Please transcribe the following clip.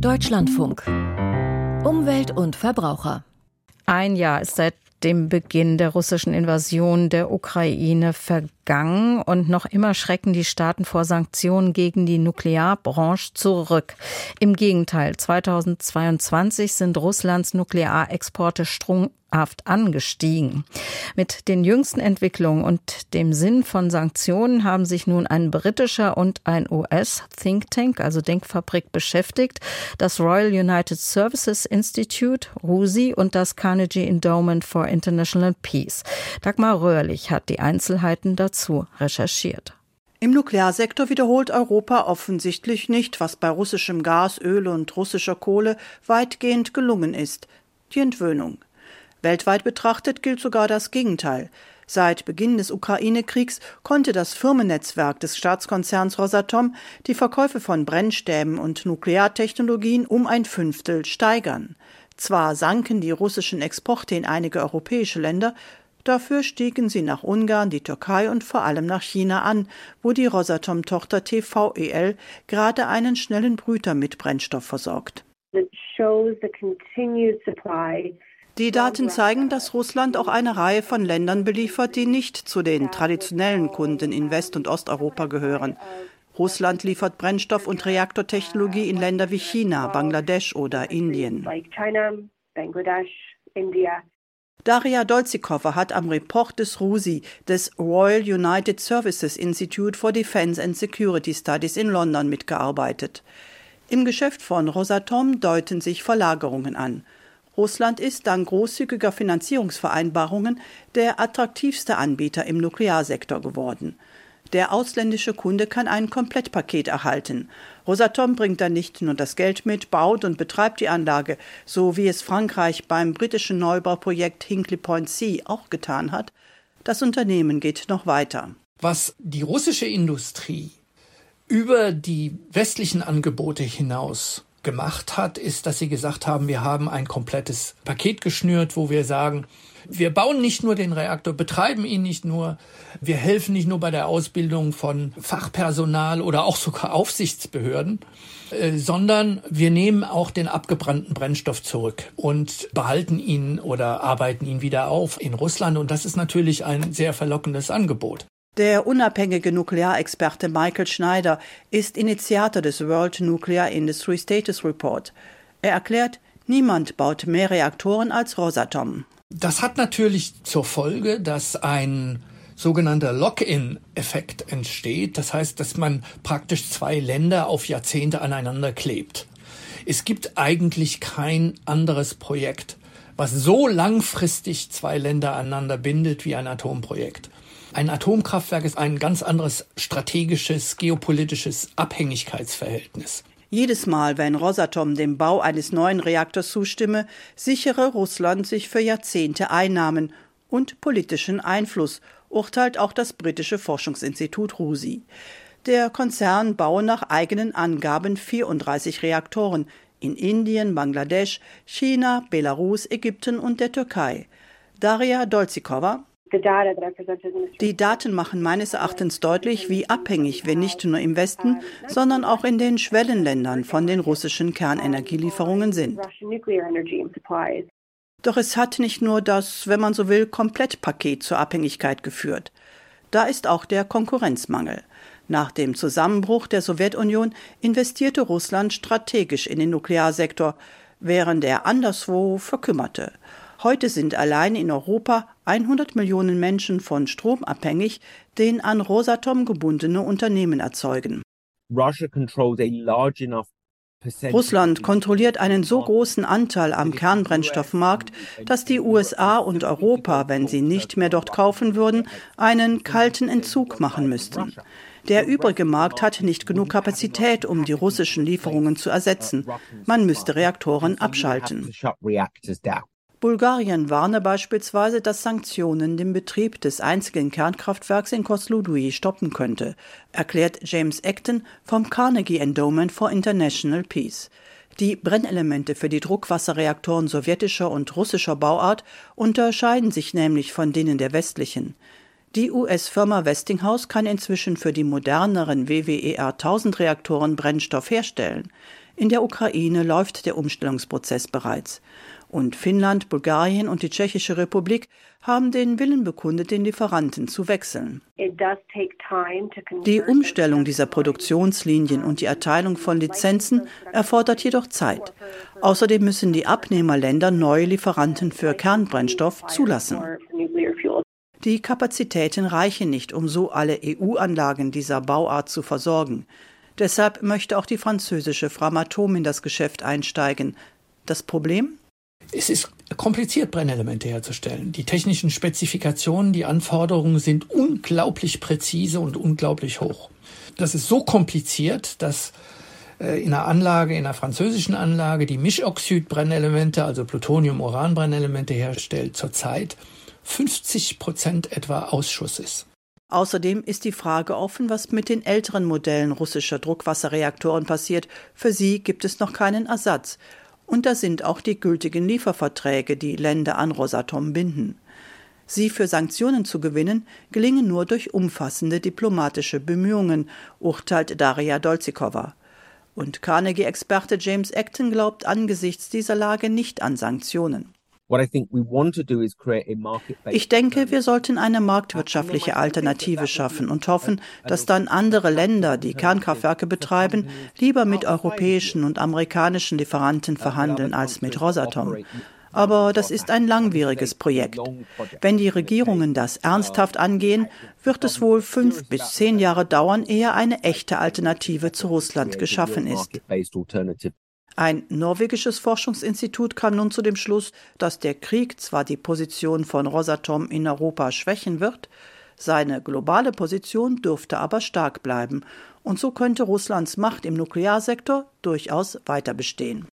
Deutschlandfunk. Umwelt und Verbraucher. Ein Jahr ist seit dem Beginn der russischen Invasion der Ukraine vergangen und noch immer schrecken die Staaten vor Sanktionen gegen die Nuklearbranche zurück. Im Gegenteil, 2022 sind Russlands Nuklearexporte angestiegen. Mit den jüngsten Entwicklungen und dem Sinn von Sanktionen haben sich nun ein britischer und ein US-Think Tank, also Denkfabrik, beschäftigt. Das Royal United Services Institute, RUSI und das Carnegie Endowment for International Peace. Dagmar Röhrlich hat die Einzelheiten dazu recherchiert. Im Nuklearsektor wiederholt Europa offensichtlich nicht, was bei russischem Gas, Öl und russischer Kohle weitgehend gelungen ist, die Entwöhnung. Weltweit betrachtet gilt sogar das Gegenteil. Seit Beginn des Ukraine-Kriegs konnte das Firmennetzwerk des Staatskonzerns Rosatom die Verkäufe von Brennstäben und Nukleartechnologien um ein Fünftel steigern. Zwar sanken die russischen Exporte in einige europäische Länder, dafür stiegen sie nach Ungarn, die Türkei und vor allem nach China an, wo die Rosatom-Tochter TVEL gerade einen schnellen Brüter mit Brennstoff versorgt. Die Daten zeigen, dass Russland auch eine Reihe von Ländern beliefert, die nicht zu den traditionellen Kunden in West- und Osteuropa gehören. Russland liefert Brennstoff und Reaktortechnologie in Länder wie China, Bangladesch oder Indien. Daria Dolzikova hat am Report des RUSI, des Royal United Services Institute for Defense and Security Studies in London mitgearbeitet. Im Geschäft von Rosatom deuten sich Verlagerungen an. Russland ist dank großzügiger Finanzierungsvereinbarungen der attraktivste Anbieter im Nuklearsektor geworden. Der ausländische Kunde kann ein Komplettpaket erhalten. Rosatom bringt dann nicht nur das Geld mit, baut und betreibt die Anlage, so wie es Frankreich beim britischen Neubauprojekt Hinkley Point C auch getan hat. Das Unternehmen geht noch weiter. Was die russische Industrie über die westlichen Angebote hinaus gemacht hat, ist, dass sie gesagt haben, wir haben ein komplettes Paket geschnürt, wo wir sagen, wir bauen nicht nur den Reaktor, betreiben ihn nicht nur, wir helfen nicht nur bei der Ausbildung von Fachpersonal oder auch sogar Aufsichtsbehörden, äh, sondern wir nehmen auch den abgebrannten Brennstoff zurück und behalten ihn oder arbeiten ihn wieder auf in Russland. Und das ist natürlich ein sehr verlockendes Angebot. Der unabhängige Nuklearexperte Michael Schneider ist Initiator des World Nuclear Industry Status Report. Er erklärt, niemand baut mehr Reaktoren als Rosatom. Das hat natürlich zur Folge, dass ein sogenannter Lock-in-Effekt entsteht. Das heißt, dass man praktisch zwei Länder auf Jahrzehnte aneinander klebt. Es gibt eigentlich kein anderes Projekt, was so langfristig zwei Länder aneinander bindet wie ein Atomprojekt. Ein Atomkraftwerk ist ein ganz anderes strategisches, geopolitisches Abhängigkeitsverhältnis. Jedes Mal, wenn Rosatom dem Bau eines neuen Reaktors zustimme, sichere Russland sich für Jahrzehnte Einnahmen und politischen Einfluss, urteilt auch das britische Forschungsinstitut RUSI. Der Konzern baue nach eigenen Angaben 34 Reaktoren in Indien, Bangladesch, China, Belarus, Ägypten und der Türkei. Daria Dolzikova, die Daten machen meines Erachtens deutlich, wie abhängig wir nicht nur im Westen, sondern auch in den Schwellenländern von den russischen Kernenergielieferungen sind. Doch es hat nicht nur das, wenn man so will, Komplettpaket zur Abhängigkeit geführt. Da ist auch der Konkurrenzmangel. Nach dem Zusammenbruch der Sowjetunion investierte Russland strategisch in den Nuklearsektor, während er anderswo verkümmerte. Heute sind allein in Europa 100 Millionen Menschen von Strom abhängig, den an Rosatom gebundene Unternehmen erzeugen. Russland kontrolliert einen so großen Anteil am Kernbrennstoffmarkt, dass die USA und Europa, wenn sie nicht mehr dort kaufen würden, einen kalten Entzug machen müssten. Der übrige Markt hat nicht genug Kapazität, um die russischen Lieferungen zu ersetzen. Man müsste Reaktoren abschalten. Bulgarien warne beispielsweise, dass Sanktionen den Betrieb des einzigen Kernkraftwerks in Kozloduy stoppen könnte, erklärt James Acton vom Carnegie Endowment for International Peace. Die Brennelemente für die Druckwasserreaktoren sowjetischer und russischer Bauart unterscheiden sich nämlich von denen der westlichen. Die US-Firma Westinghouse kann inzwischen für die moderneren WWER 1000 Reaktoren Brennstoff herstellen. In der Ukraine läuft der Umstellungsprozess bereits. Und Finnland, Bulgarien und die Tschechische Republik haben den Willen bekundet, den Lieferanten zu wechseln. Die Umstellung dieser Produktionslinien und die Erteilung von Lizenzen erfordert jedoch Zeit. Außerdem müssen die Abnehmerländer neue Lieferanten für Kernbrennstoff zulassen. Die Kapazitäten reichen nicht, um so alle EU-Anlagen dieser Bauart zu versorgen. Deshalb möchte auch die französische Framatom in das Geschäft einsteigen. Das Problem? Es ist kompliziert, Brennelemente herzustellen. Die technischen Spezifikationen, die Anforderungen sind unglaublich präzise und unglaublich hoch. Das ist so kompliziert, dass äh, in einer Anlage, in einer französischen Anlage, die Mischoxid-Brennelemente, also Plutonium-Uran-Brennelemente herstellt, zurzeit 50 Prozent etwa Ausschuss ist. Außerdem ist die Frage offen, was mit den älteren Modellen russischer Druckwasserreaktoren passiert. Für sie gibt es noch keinen Ersatz. Und da sind auch die gültigen Lieferverträge, die Länder an Rosatom binden. Sie für Sanktionen zu gewinnen, gelingen nur durch umfassende diplomatische Bemühungen, urteilt Daria Dolzikova. Und Carnegie-Experte James Acton glaubt angesichts dieser Lage nicht an Sanktionen. Ich denke, wir sollten eine marktwirtschaftliche Alternative schaffen und hoffen, dass dann andere Länder, die Kernkraftwerke betreiben, lieber mit europäischen und amerikanischen Lieferanten verhandeln als mit Rosatom. Aber das ist ein langwieriges Projekt. Wenn die Regierungen das ernsthaft angehen, wird es wohl fünf bis zehn Jahre dauern, ehe eine echte Alternative zu Russland geschaffen ist. Ein norwegisches Forschungsinstitut kam nun zu dem Schluss, dass der Krieg zwar die Position von Rosatom in Europa schwächen wird, seine globale Position dürfte aber stark bleiben, und so könnte Russlands Macht im Nuklearsektor durchaus weiter bestehen.